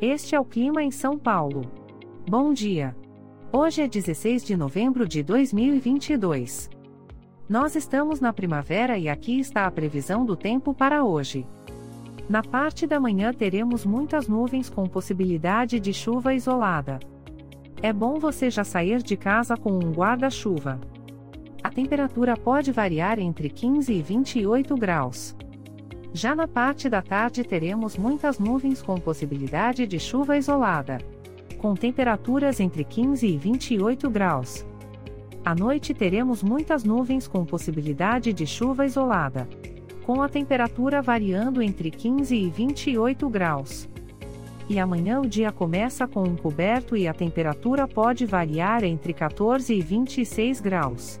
Este é o clima em São Paulo. Bom dia. Hoje é 16 de novembro de 2022. Nós estamos na primavera e aqui está a previsão do tempo para hoje. Na parte da manhã teremos muitas nuvens com possibilidade de chuva isolada. É bom você já sair de casa com um guarda-chuva. A temperatura pode variar entre 15 e 28 graus. Já na parte da tarde teremos muitas nuvens com possibilidade de chuva isolada. Com temperaturas entre 15 e 28 graus. À noite teremos muitas nuvens com possibilidade de chuva isolada. Com a temperatura variando entre 15 e 28 graus. E amanhã o dia começa com um coberto e a temperatura pode variar entre 14 e 26 graus.